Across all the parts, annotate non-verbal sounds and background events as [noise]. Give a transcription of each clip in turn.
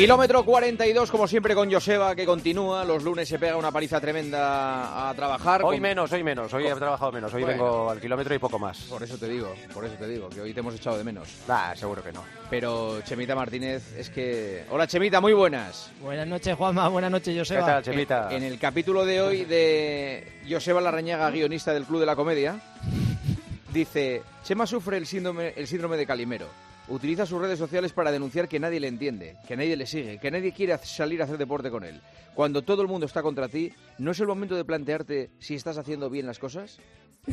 Kilómetro 42, como siempre, con Joseba, que continúa. Los lunes se pega una paliza tremenda a trabajar. Hoy con- menos, hoy menos. Hoy he trabajado menos. Hoy Bueno. vengo al kilómetro y poco más. Por eso te digo, por eso te digo, que hoy te hemos echado de menos. Nah, seguro que no. Pero Chemita Martínez, es que... Hola Chemita, muy buenas. Buenas noches, Juanma. Buenas noches, Joseba. ¿Qué tal, Chemita? En el capítulo de hoy de Joseba Larrañaga, guionista del Club de la Comedia, dice, Chema sufre el síndrome, el síndrome de Calimero. Utiliza sus redes sociales para denunciar que nadie le entiende, que nadie le sigue, que nadie quiere salir a hacer deporte con él. Cuando todo el mundo está contra ti, ¿no es el momento de plantearte si estás haciendo bien las cosas? [laughs]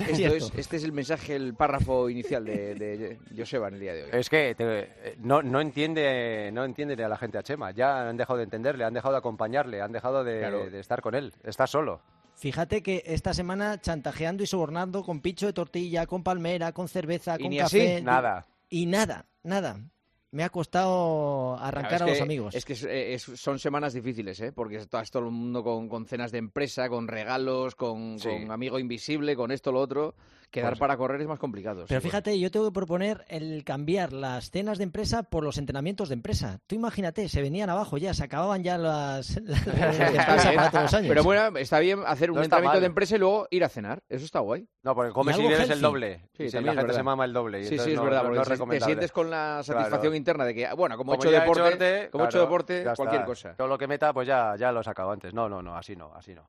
Esto es, este es el mensaje, el párrafo inicial de, de Joseba en el día de hoy. Es que te- eh, no, no entiende no entiende a la gente a Chema. Ya han dejado de entenderle, han dejado de acompañarle, han dejado de, Claro. de estar con él. Está solo. Fíjate que esta semana chantajeando y sobornando con pincho de tortilla, con palmera, con cerveza, Y con ni café. así, Nada. Y nada, nada. Me ha costado arrancar Claro, a los que- amigos. Es que es- eh, es- son semanas difíciles, ¿eh? Porque estás todo el mundo con, con cenas de empresa, con regalos, con, Sí. con amigo invisible, con esto, lo otro. Quedar Pues- para correr es más complicado. Pero sí, fíjate, yo tengo que proponer el cambiar las cenas de empresa por los entrenamientos de empresa. Tú imagínate, se venían abajo ya, se acababan ya las, [laughs] las de empresa para todos los años. Pero bueno, está bien hacer un No entrenamiento mal. de empresa y luego ir a cenar. Eso está guay. No, porque comes Y y, bebes el doble. Sí, y si también la gente verdad. se mama el doble. y Sí, sí, es no- verdad. no- porque no es te- sientes con la satisfacción Claro. Interna de que, bueno, como, he Como hecho deporte, como he hecho claro, deporte, cualquier está. cosa. Todo lo que meta, pues ya, ya lo he sacado antes. No, no, no, así no, así no.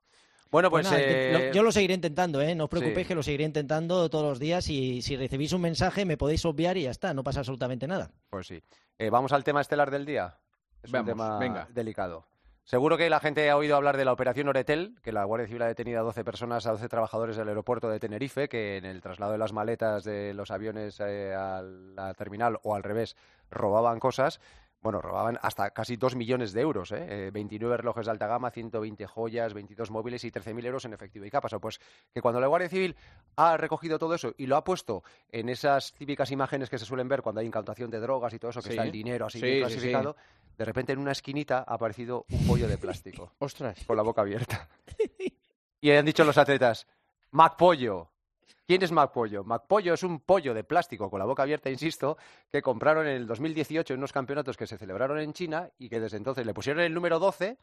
Bueno, pues... Pues nada, eh, lo- yo lo seguiré intentando, ¿eh? No os preocupéis sí. que lo seguiré intentando todos los días y si recibís un mensaje me podéis obviar y ya está, no pasa absolutamente nada. Pues sí. Eh, Vamos al tema estelar del día. Es Vamos, un tema venga. delicado. Seguro que la gente ha oído hablar de la operación Oretel, que la Guardia Civil ha detenido a 12 personas, a 12 trabajadores del aeropuerto de Tenerife, que en el traslado de las maletas de los aviones eh, a la terminal o al revés robaban cosas. Bueno, robaban hasta casi 2 millones de euros, ¿eh? Eh, 29 relojes de alta gama, 120 joyas, 22 móviles y 13.000 euros en efectivo. ¿Y qué ha pasado? Pues que cuando la Guardia Civil ha recogido todo eso y lo ha puesto en esas típicas imágenes que se suelen ver cuando hay incautación de drogas y todo eso, que Sí. está el dinero así Sí, bien sí, clasificado, de repente en una esquinita ha aparecido un pollo de plástico [laughs] Ostras. con la boca abierta. [laughs] y han dicho los atletas, MacPollo. ¿Quién es MacPollo? MacPollo es un pollo de plástico con la boca abierta, insisto, que compraron en el 2018 en unos campeonatos que se celebraron en China y que desde entonces le pusieron el número 12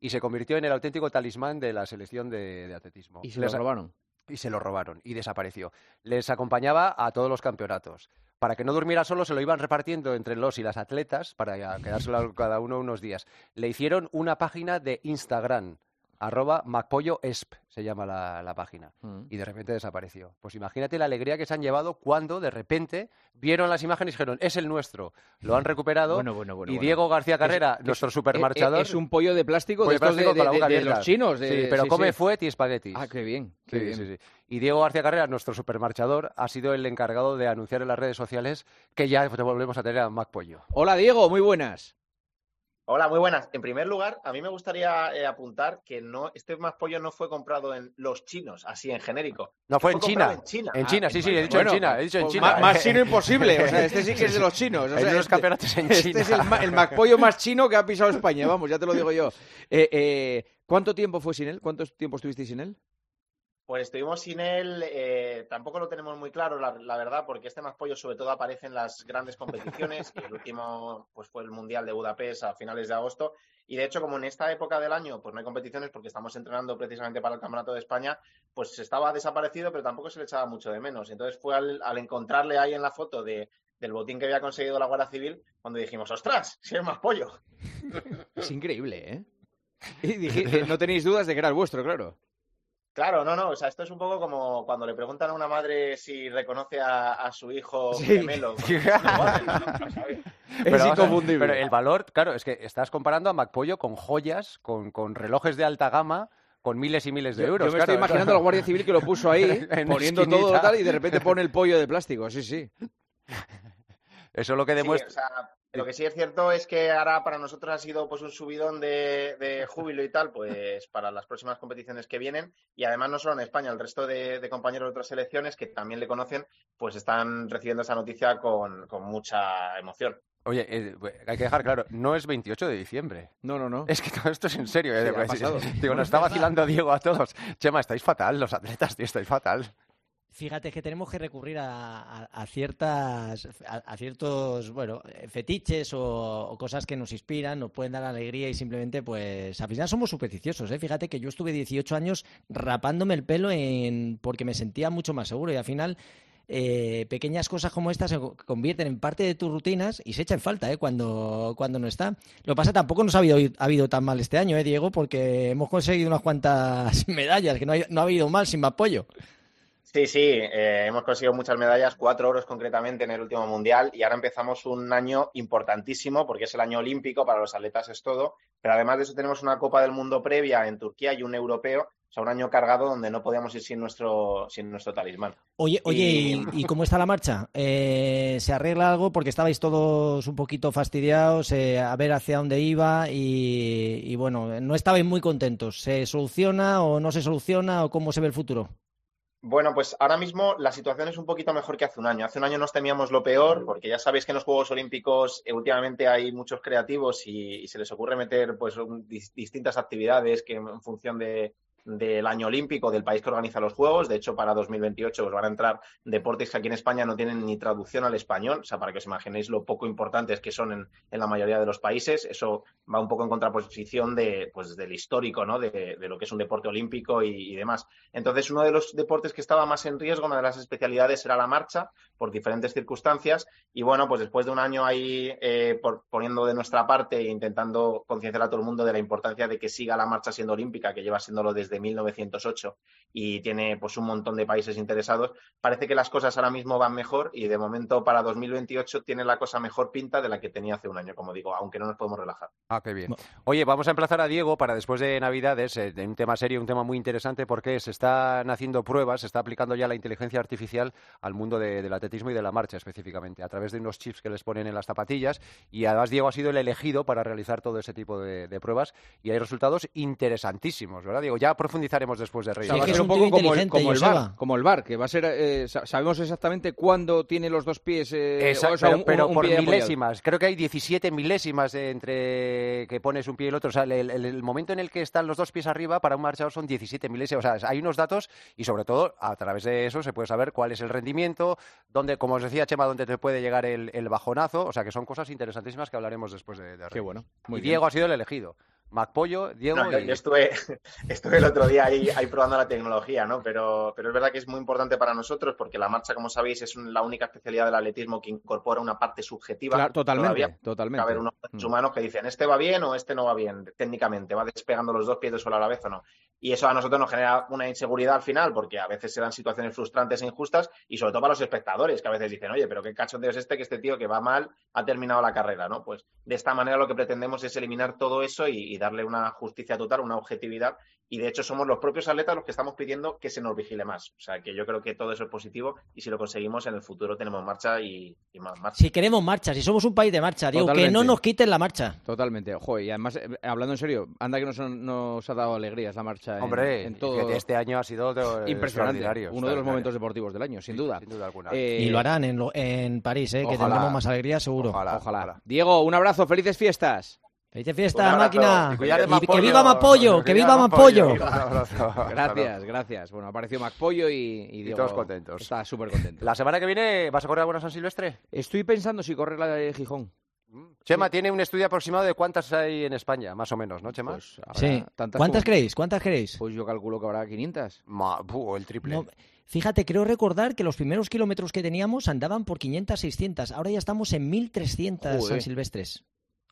y se convirtió en el auténtico talismán de la selección de, de atletismo. Y se lo robaron. y se lo robaron y desapareció. Les acompañaba a todos los campeonatos. Para que no durmiera solo, se lo iban repartiendo entre los y las atletas para quedárselo cada uno unos días. Le hicieron una página de Instagram, arroba MacPolloEsp, se llama la, la página. Mm. Y de repente desapareció. Pues imagínate la alegría que se han llevado cuando de repente vieron las imágenes y dijeron, es el nuestro. Lo han recuperado. Bueno, bueno, bueno, y. Diego García Carrera, Es- nuestro es- supermarchador. Es, un pollo de plástico de, plástico de- de los chinos. sí, pero sí, come sí. fuet y espaguetis. Ah, qué bien. Qué Sí, bien. Y Diego García Carrera, nuestro supermarchador, ha sido el encargado de anunciar en las redes sociales que ya volvemos a tener a Mac Pollo. Hola Diego, muy buenas. Hola, muy buenas. En primer lugar, a mí me gustaría eh, apuntar que no, este más pollo no fue comprado en los chinos, así en genérico. No, fue en China. En China. En Ah, China, sí, sí, he dicho en China, he dicho en pues China. Más, más chino imposible. O sea, este sí que es de los [laughs] chinos. O Hay sea, unos este- campeonatos en Este China. es el, ma- el MacPollo más chino que ha pisado España, vamos, ya te lo digo yo. Eh, eh, ¿Cuánto tiempo fue sin él? ¿Cuánto tiempo estuvisteis sin él? Pues estuvimos sin él, eh, tampoco lo tenemos muy claro, la, la verdad, porque este más pollo sobre todo aparece en las grandes competiciones. y el último pues fue el Mundial de Budapest a finales de agosto. Y de hecho, como en esta época del año pues no hay competiciones porque estamos entrenando precisamente para el Campeonato de España, pues estaba desaparecido, pero tampoco se le echaba mucho de menos. Entonces fue al, al encontrarle ahí en la foto de, del botín que había conseguido la Guardia Civil cuando dijimos, ostras, si es más pollo. Es increíble, ¿eh? [laughs] Y dije- eh, no tenéis dudas de que era el vuestro, claro. Claro, no, no, o sea, esto es un poco como cuando le preguntan a una madre si reconoce a, a su hijo Sí. gemelo. [laughs] ¿no? ¿Sabes? Es inconfundible. Pero el valor, claro, es que estás comparando a MacPollo con joyas, con, con relojes de alta gama, con miles y miles de euros. Yo me claro. estoy imaginando a la Guardia Civil que lo puso ahí, [laughs] En poniendo esquinita. todo tal, y de repente pone el pollo de plástico. Sí, sí. Eso es lo que Sí, demuestra. o sea, lo que sí es cierto es que ahora para nosotros ha sido pues un subidón de, de júbilo y tal, pues para las próximas competiciones que vienen. Y además no solo en España, el resto de, de compañeros de otras selecciones que también le conocen, pues están recibiendo esa noticia con, con mucha emoción. Oye, eh, hay que dejar claro, no es 28 de diciembre. No, no, no. Es que todo esto es en serio. ¿eh? Sí, ha Pues, pasado. Digo, nos está vacilando Diego a todos. Chema, estáis fatal, los atletas, tío, estáis fatal. Fíjate que tenemos que recurrir a, ciertas, a, ciertos, bueno, fetiches o, cosas que nos inspiran, nos pueden dar alegría y simplemente, pues, al final somos supersticiosos, ¿eh? Fíjate que yo estuve 18 años rapándome el pelo en, porque me sentía mucho más seguro y al final eh, pequeñas cosas como estas se convierten en parte de tus rutinas y se echan falta ¿eh? cuando, cuando no está. Lo pasa tampoco nos ha habido, ha habido tan mal este año, ¿eh, Diego? Porque hemos conseguido unas cuantas [laughs] medallas, que no ha, no ha habido mal sin apoyo. Sí, sí, eh, hemos conseguido muchas medallas, cuatro oros concretamente en el último mundial y ahora empezamos un año importantísimo porque es el año olímpico, para los atletas es todo, pero además de eso tenemos una Copa del Mundo previa en Turquía y un europeo, o sea, un año cargado donde no podíamos ir sin nuestro, sin nuestro talismán. Oye, oye, ¿y, cómo está la marcha? Eh, ¿Se arregla algo? Porque estabais todos un poquito fastidiados eh, a ver hacia dónde iba y, y bueno, no estabais muy contentos. ¿Se soluciona o no se soluciona o cómo se ve el futuro? Bueno, pues ahora mismo la situación es un poquito mejor que hace un año. Hace un año nos temíamos lo peor, porque ya sabéis que en los Juegos Olímpicos eh, últimamente hay muchos creativos y, se les ocurre meter pues distintas actividades que en función de, del año olímpico del país que organiza los Juegos. De hecho, para 2028 os van a entrar deportes que aquí en España no tienen ni traducción al español, o sea, para que os imaginéis lo poco importantes que son en, en la mayoría de los países. Eso va un poco en contraposición de, pues, del histórico, ¿no? De, lo que es un deporte olímpico y, demás. Entonces, uno de los deportes que estaba más en riesgo, una de las especialidades era la marcha, por diferentes circunstancias. Y bueno, pues después de un año ahí eh, poniendo de nuestra parte e intentando concienciar a todo el mundo de la importancia de que siga la marcha siendo olímpica, que lleva siéndolo desde de 1908 y tiene pues un montón de países interesados. Parece que las cosas ahora mismo van mejor y de momento para 2028 tiene la cosa mejor pinta de la que tenía hace un año, como digo, aunque no nos podemos relajar. Ah, qué bien. Oye, vamos a emplazar a Diego para después de Navidades, eh, un tema serio, un tema muy interesante porque se están haciendo pruebas, se está aplicando ya la inteligencia artificial al mundo del atletismo y de la marcha específicamente, a través de unos chips que les ponen en las zapatillas y además Diego ha sido el elegido para realizar todo ese tipo de, pruebas y hay resultados interesantísimos, ¿verdad, Diego? Ya profundizaremos después de Reyes. va a ser un, poco como el, como el, bar, como el bar, que va a ser, eh, sabemos exactamente cuándo tiene los dos pies, eh, pero, por milésimas. Creo que hay 17 milésimas entre que pones un pie y el otro. O sea, el, momento en el que están los dos pies arriba para un marchador son 17 milésimas. O sea, hay unos datos y sobre todo a través de eso se puede saber cuál es el rendimiento, dónde, como os decía Chema, dónde te puede llegar el, bajonazo. O sea, que son cosas interesantísimas que hablaremos después de, de Qué bueno. y Diego ha sido el elegido. Macpollo, Diego. yo, estuve, [laughs] estuve el otro día ahí, ahí, probando la tecnología, ¿no? Pero, pero es verdad que es muy importante para nosotros porque la marcha, como sabéis, es la única especialidad del atletismo que incorpora una parte subjetiva. Claro, totalmente, totalmente. A haber unos mm. humanos que dicen, este va bien o este no va bien, técnicamente, va despegando los dos pies de suelo a la vez o no. Y eso a nosotros nos genera una inseguridad al final porque a veces se dan situaciones frustrantes e injustas y sobre todo para los espectadores que a veces dicen, oye, pero qué cachondeo es este que este tío que va mal ha terminado la carrera, ¿no? Pues de esta manera lo que pretendemos es eliminar todo eso y darle una justicia total, una objetividad y de hecho somos los propios atletas los que estamos pidiendo que se nos vigile más. O sea que yo creo que todo eso es positivo y si lo conseguimos en el futuro tenemos marcha y, más marcha. Si queremos marcha, si somos un país de marcha, digo, que no nos quiten la marcha. Totalmente, ojo, y además, eh, hablando en serio, anda que nos, nos ha dado alegrías la marcha. Hombre, en, todo... este año ha sido impresionante, uno de los momentos deportivos del año, sin duda. Eh, y lo harán en, en París, eh, que tendremos más alegría seguro. ojalá. Diego, un abrazo, felices fiestas. Feliz fiesta, máquina. Y, que viva Mapollo, que viva Mapollo. [laughs] gracias, gracias. Bueno, apareció Macpollo y, y, todos contentos. Está súper contento. ¿La semana que viene vas a correr alguna San Silvestre? Estoy pensando si correr la de Gijón. Mm. Chema tiene un estudio aproximado de cuántas hay en España, más o menos, ¿no, Chema? Pues sí. ¿Cuántas creéis? ¿Cuántas creéis? Pues yo calculo que habrá 500. o el triple. fíjate, creo recordar que los primeros kilómetros que teníamos andaban por 500, 600. Ahora ya estamos en 1300 San Silvestres.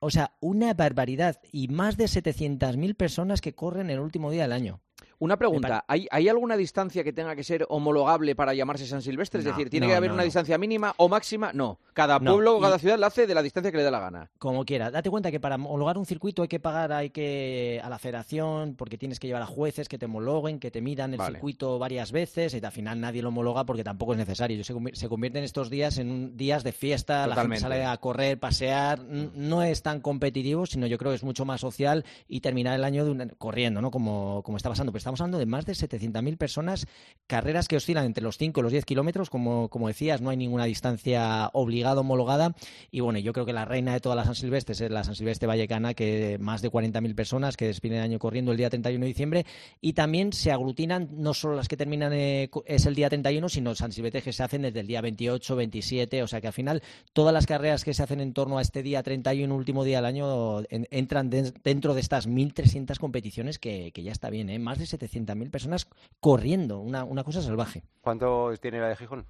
O sea, una barbaridad. Y más de 700.000 personas que corren el último día del año. Una pregunta, ¿hay, alguna distancia que tenga que ser homologable para llamarse San Silvestre? es decir, ¿tiene que haber una distancia mínima o máxima? No. Cada pueblo o cada ciudad la hace de la distancia que le dé la gana. Como quiera. Date cuenta que para homologar un circuito hay que pagar hay que a la federación porque tienes que llevar a jueces que te homologuen, que te midan el circuito varias veces y al final nadie lo homologa porque tampoco es necesario. Se, convierten estos días en días de fiesta, la gente sale a correr, pasear. No es tan competitivo, sino yo creo que es mucho más social y terminar el año corriendo, ¿no? Como, como está pasando. Pero estamos hablando de más de 700.000 personas, carreras que oscilan entre los 5 y los 10 kilómetros, como, como decías, no hay ninguna distancia obligada, homologada, y bueno, yo creo que la reina de todas las San Silvestres es la San Silvestre Vallecana, que más de 40.000 personas que despiden el año corriendo el día 31 de diciembre, y también se aglutinan no solo las que terminan eh, es el día 31, sino San Silvestre que se hacen desde el día 28, 27, o sea que al final todas las carreras que se hacen en torno a este día 31, último día del año, entran dentro de estas 1.300 competiciones que, ya está bien, ¿eh? más de 700.000 personas corriendo, una, una cosa salvaje. ¿Cuánto tiene la de Gijón?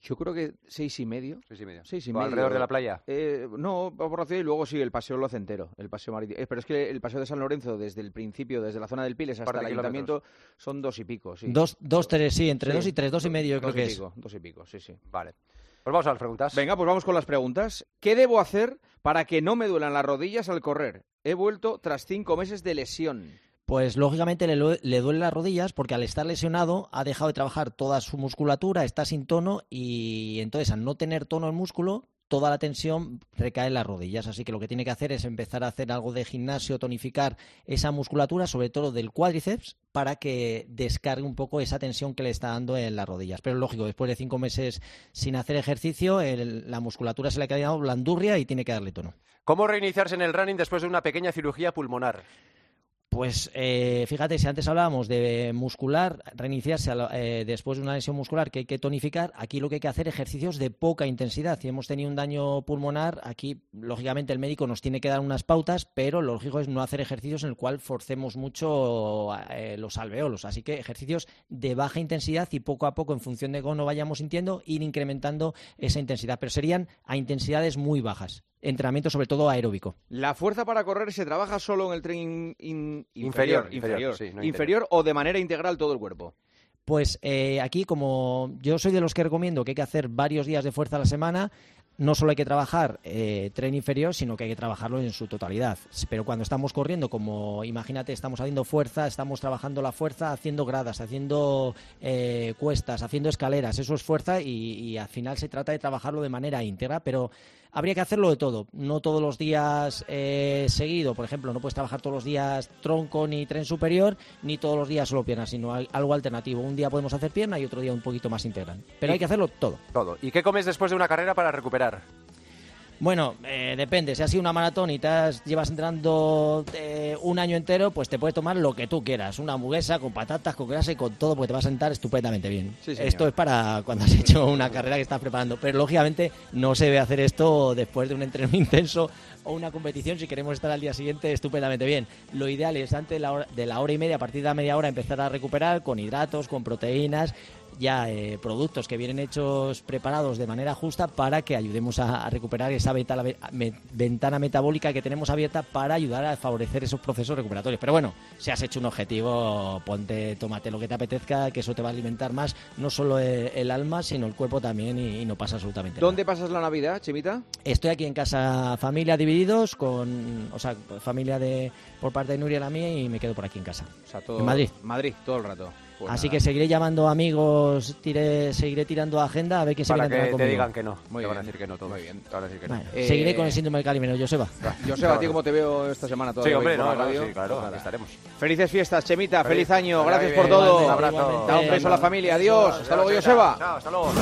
Yo creo que seis y medio. Seis y medio. Seis y medio. ¿Alrededor de la playa? Eh, no, por la ciudad y luego sí, el paseo lo hace entero, el paseo marítimo. Eh, pero es que el paseo de San Lorenzo, desde el principio, desde la zona del Piles hasta el ayuntamiento, son dos y pico, sí. Dos, dos tres, sí, entre dos y tres, dos y medio creo que es. dos y pico, sí, sí. Vale. Pues vamos a las preguntas. Venga, pues vamos con las preguntas. ¿Qué debo hacer para que no me duelan las rodillas al correr? He vuelto tras cinco meses de lesión. Pues lógicamente le, le duelen las rodillas porque al estar lesionado ha dejado de trabajar toda su musculatura, está sin tono y entonces al no tener tono el músculo toda la tensión recae en las rodillas. Así que lo que tiene que hacer es empezar a hacer algo de gimnasio, tonificar esa musculatura, sobre todo del cuádriceps, para que descargue un poco esa tensión que le está dando en las rodillas. Pero lógico, después de cinco meses sin hacer ejercicio, la musculatura se le ha quedado blandurria y tiene que darle tono. ¿Cómo reiniciarse en el running después de una pequeña cirugía pulmonar? Pues eh, fíjate, si antes hablábamos de muscular, reiniciarse eh, después de una lesión muscular que hay que tonificar, aquí lo que hay que hacer ejercicios de poca intensidad. Si hemos tenido un daño pulmonar, aquí lógicamente el médico nos tiene que dar unas pautas, pero lo lógico es no hacer ejercicios en el cual forcemos mucho eh, los alveolos. Así que ejercicios de baja intensidad y poco a poco, en función de cómo vayamos sintiendo, ir incrementando esa intensidad. Pero serían a intensidades muy bajas entrenamiento sobre todo aeróbico. ¿La fuerza para correr se trabaja solo en el tren inferior? Inferior, o de manera integral todo el cuerpo. Pues eh, aquí, como yo soy de los que recomiendo que hay que hacer varios días de fuerza a la semana, no solo hay que trabajar eh, tren inferior, sino que hay que trabajarlo en su totalidad. Pero cuando estamos corriendo, como imagínate, estamos haciendo fuerza, estamos trabajando la fuerza, haciendo gradas, haciendo eh, cuestas, haciendo escaleras, eso es fuerza y, y, al final se trata de trabajarlo de manera íntegra, pero habría que hacerlo de todo, no todos los días eh, seguido, por ejemplo, no puedes trabajar todos los días tronco ni tren superior, ni todos los días solo piernas, sino algo alternativo. Un día podemos hacer pierna y otro día un poquito más integral. Pero hay que hacerlo todo. Todo. ¿Y qué comes después de una carrera para recuperar? Bueno, eh, depende. Si ha sido una maratón y te llevas entrando eh, un año entero, pues te puedes tomar lo que tú quieras. Una hamburguesa con patatas, con grasa y con todo, porque te va a sentar estupendamente bien. esto es para cuando has hecho una carrera que estás preparando. Pero lógicamente no se debe hacer esto después de un entrenamiento [laughs] intenso o una competición si queremos estar al día siguiente estupendamente bien. Lo ideal es antes de la hora, de la hora y media, a partir de la media hora, empezar a recuperar con hidratos, con proteínas ya eh, productos que vienen hechos preparados de manera justa para que ayudemos a, recuperar esa ventana, metabólica que tenemos abierta para ayudar a favorecer esos procesos recuperatorios. Pero bueno, si has hecho un objetivo, ponte, tómate lo que te apetezca, que eso te va a alimentar más, no solo el, alma, sino el cuerpo también y, no pasa absolutamente ¿Dónde pasas la Navidad, Chimita? Estoy aquí en casa, familia divididos, con, o sea, familia de por parte de Nuria la mía y me quedo por aquí en casa. O sea, todo, en Madrid. Madrid, todo el rato. Pues Así que seguiré llamando amigos, seguiré tirando agenda a ver quién se viene a que te digan que no. Muy te van a decir que no todo. Muy bien. Te van a decir que no. Eh, seguiré con el síndrome del Calimero, Joseba. Joseba, ¿a ti cómo te veo esta semana? Sí, hombre, no, radio? sí, claro, aquí estaremos. Felices fiestas, Chemita, feliz, año, gracias por todo. Un abrazo. Da un beso a la familia, adiós. Hasta luego, Joseba. Chao, hasta luego.